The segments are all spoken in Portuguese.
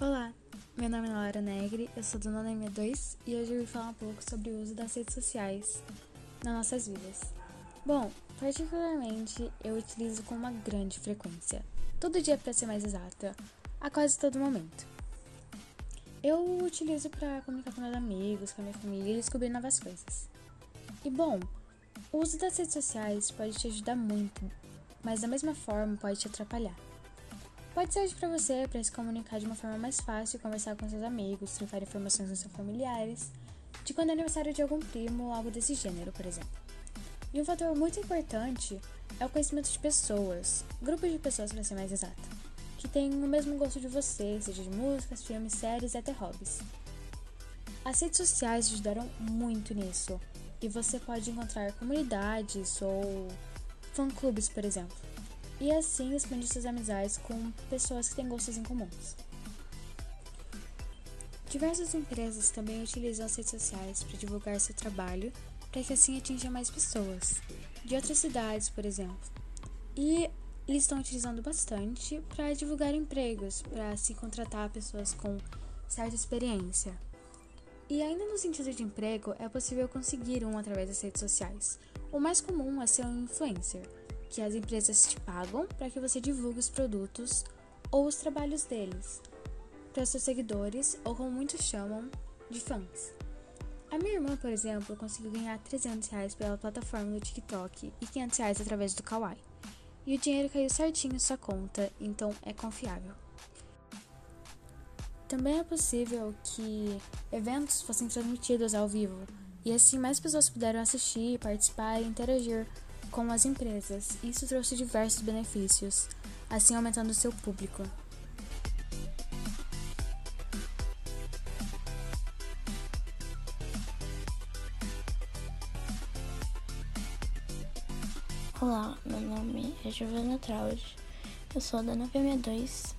Olá, meu nome é Laura Negri, eu sou do Nono M2 e hoje eu vou falar um pouco sobre o uso das redes sociais nas nossas vidas. Bom, particularmente eu utilizo com uma grande frequência, todo dia para ser mais exata, a quase todo momento. Eu utilizo para comunicar com meus amigos, com a minha família e descobrir novas coisas. E bom, o uso das redes sociais pode te ajudar muito, mas da mesma forma pode te atrapalhar. Pode ser útil para você para se comunicar de uma forma mais fácil, conversar com seus amigos, trocar informações com seus familiares, de quando é aniversário de algum primo ou algo desse gênero, por exemplo. E um fator muito importante é o conhecimento de pessoas, grupos de pessoas para ser mais exata, que têm o mesmo gosto de você, seja de músicas, filmes, séries e até hobbies. As redes sociais ajudaram muito nisso, e você pode encontrar comunidades ou fã-clubes, por exemplo e assim expandir suas amizades com pessoas que têm gostos em comuns. Diversas empresas também utilizam as redes sociais para divulgar seu trabalho, para que assim atinja mais pessoas, de outras cidades, por exemplo. E eles estão utilizando bastante para divulgar empregos, para se contratar pessoas com certa experiência. E ainda no sentido de emprego, é possível conseguir um através das redes sociais. O mais comum é ser um influencer, que as empresas te pagam para que você divulgue os produtos ou os trabalhos deles para seus seguidores ou como muitos chamam de fãs. A minha irmã, por exemplo, conseguiu ganhar 300 reais pela plataforma do TikTok e 500 reais através do Kawaii. E o dinheiro caiu certinho em sua conta, então é confiável. Também é possível que eventos fossem transmitidos ao vivo e assim mais pessoas puderam assistir, participar e interagir com as empresas. Isso trouxe diversos benefícios, assim aumentando seu público. Olá, meu nome é Giovanna Traud, eu sou da 962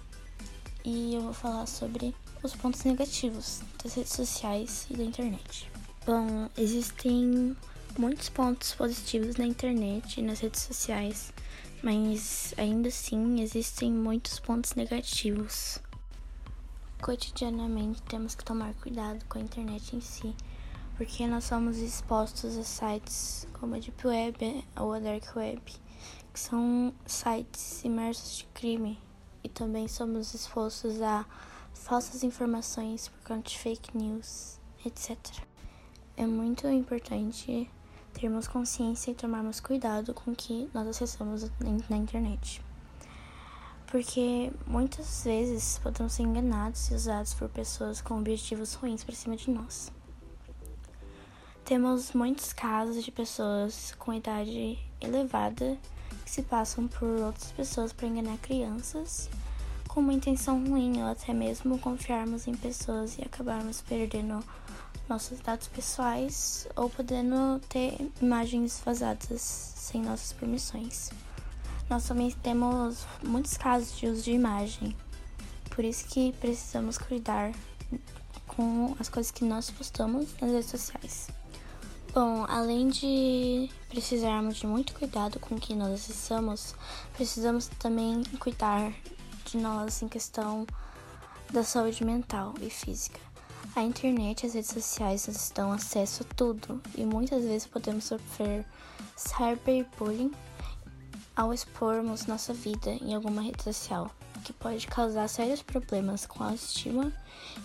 e eu vou falar sobre os pontos negativos das redes sociais e da internet. Bom, existem muitos pontos positivos na internet e nas redes sociais, mas ainda assim existem muitos pontos negativos. Cotidianamente temos que tomar cuidado com a internet em si, porque nós somos expostos a sites como a Deep Web ou a Dark Web, que são sites imersos de crime, e também somos expostos a falsas informações por conta de fake news, etc. É muito importante termos consciência e tomarmos cuidado com o que nós acessamos na internet. Porque muitas vezes podemos ser enganados e usados por pessoas com objetivos ruins para cima de nós. Temos muitos casos de pessoas com idade elevada que se passam por outras pessoas para enganar crianças com uma intenção ruim ou até mesmo confiarmos em pessoas e acabarmos perdendo nossos dados pessoais ou podendo ter imagens vazadas sem nossas permissões. Nós também temos muitos casos de uso de imagem, por isso que precisamos cuidar com as coisas que nós postamos nas redes sociais. Bom, além de precisarmos de muito cuidado com o que nós acessamos, precisamos também cuidar de nós em questão da saúde mental e física. A internet e as redes sociais nos dão acesso a tudo e muitas vezes podemos sofrer cyberbullying ao expormos nossa vida em alguma rede social, que pode causar sérios problemas com a autoestima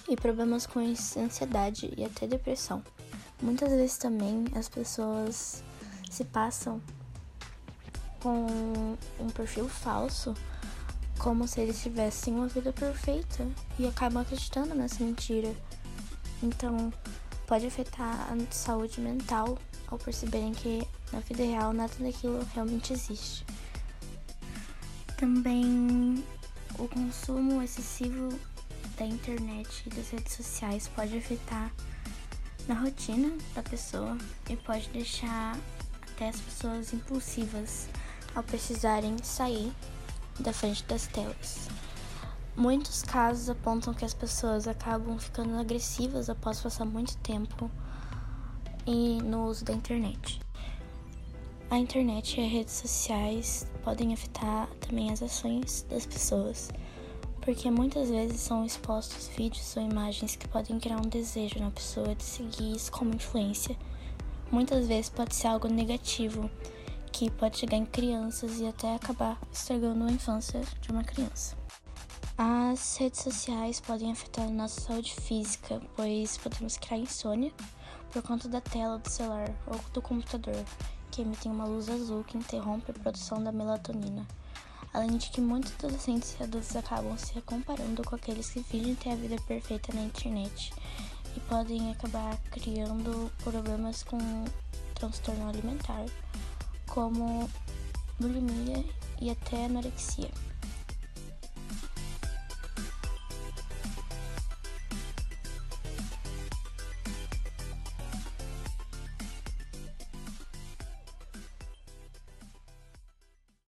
e problemas com ansiedade e até depressão. Muitas vezes também as pessoas se passam com um perfil falso, como se eles tivessem uma vida perfeita e acabam acreditando nessa mentira. Então, pode afetar a saúde mental ao perceberem que na vida real nada daquilo realmente existe. Também o consumo excessivo da internet e das redes sociais pode afetar na rotina da pessoa e pode deixar até as pessoas impulsivas ao precisarem sair da frente das telas. Muitos casos apontam que as pessoas acabam ficando agressivas após passar muito tempo no uso da internet. A internet e as redes sociais podem afetar também as ações das pessoas, porque muitas vezes são expostos vídeos ou imagens que podem criar um desejo na pessoa de seguir isso como influência. Muitas vezes pode ser algo negativo, que pode chegar em crianças e até acabar estragando a infância de uma criança. As redes sociais podem afetar nossa saúde física, pois podemos criar insônia por conta da tela do celular ou do computador, que emitem uma luz azul que interrompe a produção da melatonina. Além de que muitos adolescentes e adultos acabam se comparando com aqueles que fingem ter a vida perfeita na internet e podem acabar criando problemas com transtorno alimentar, como bulimia e até anorexia.